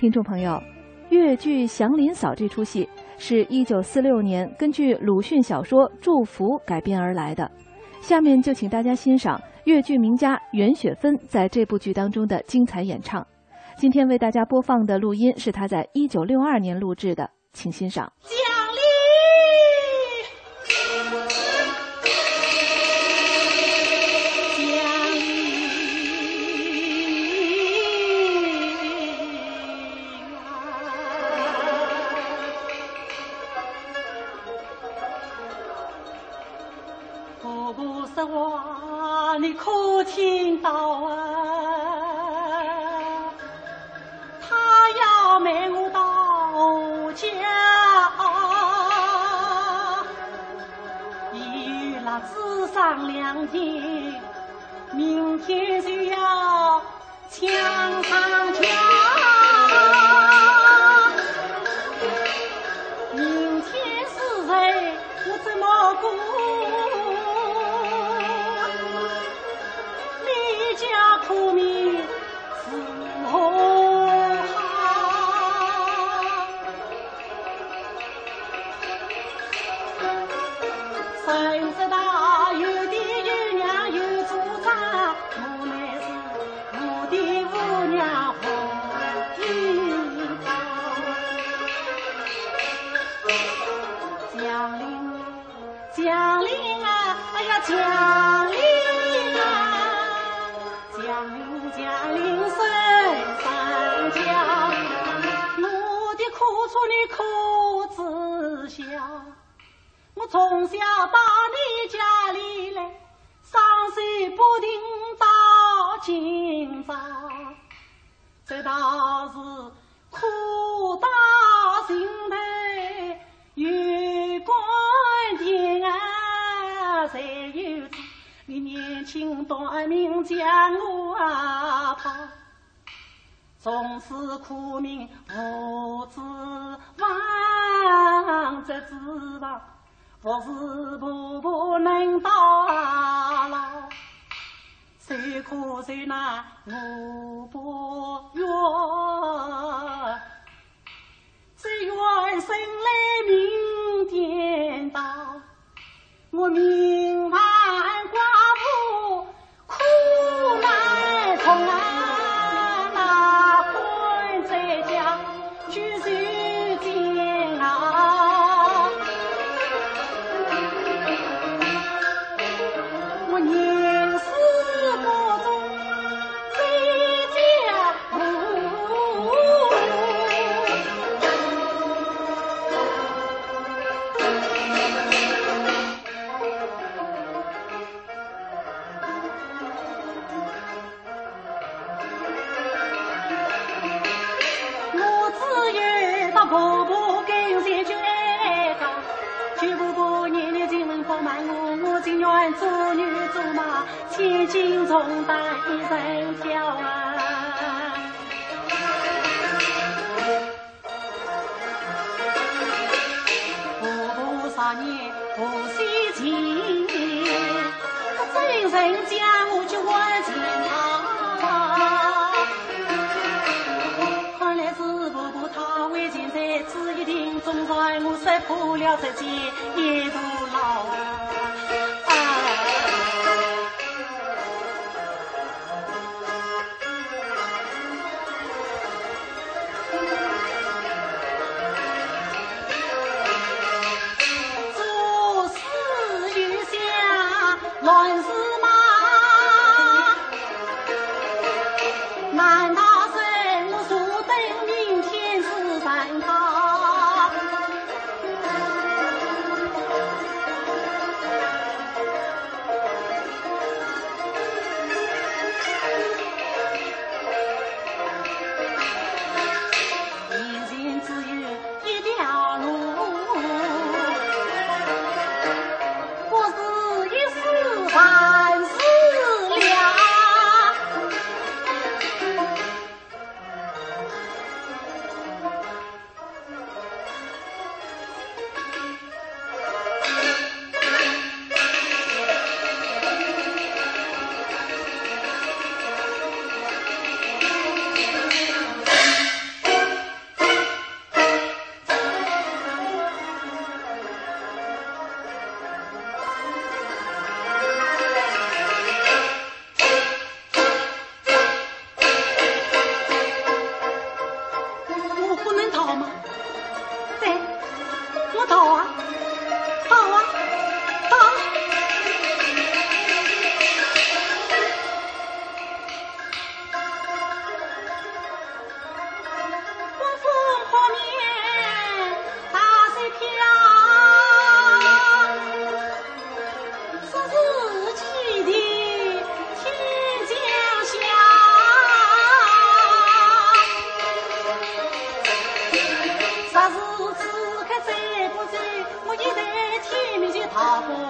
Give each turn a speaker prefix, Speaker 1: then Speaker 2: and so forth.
Speaker 1: 听众朋友，越剧《祥林嫂》这出戏是一九四六年根据鲁迅小说《祝福》改编而来的。下面就请大家欣赏越剧名家袁雪芬在这部剧当中的精彩演唱。今天为大家播放的录音是她在一九六二年录制的，请欣赏。
Speaker 2: 不是话，你可听到啊？他要卖我到家，一那只上两天，明天就要抢上啊，哎呀，江陵啊，江陵江陵水上江，我的苦楚你可知晓？我从小到你家里来，双手不停到今朝，这倒是苦轻短命将我抛，从此苦命无指望，这指望不是步步能到老，谁可谁那我不愿，只愿生来命颠倒。我明婆婆跟前就爱讲，舅婆婆年年进门帮忙我，我情愿做女做马，千斤重担一人挑啊。婆婆少年不惜钱，真人家我就还钱他。只一定总在我识破了这件孽徒牢乱世好吗？对我到 Father.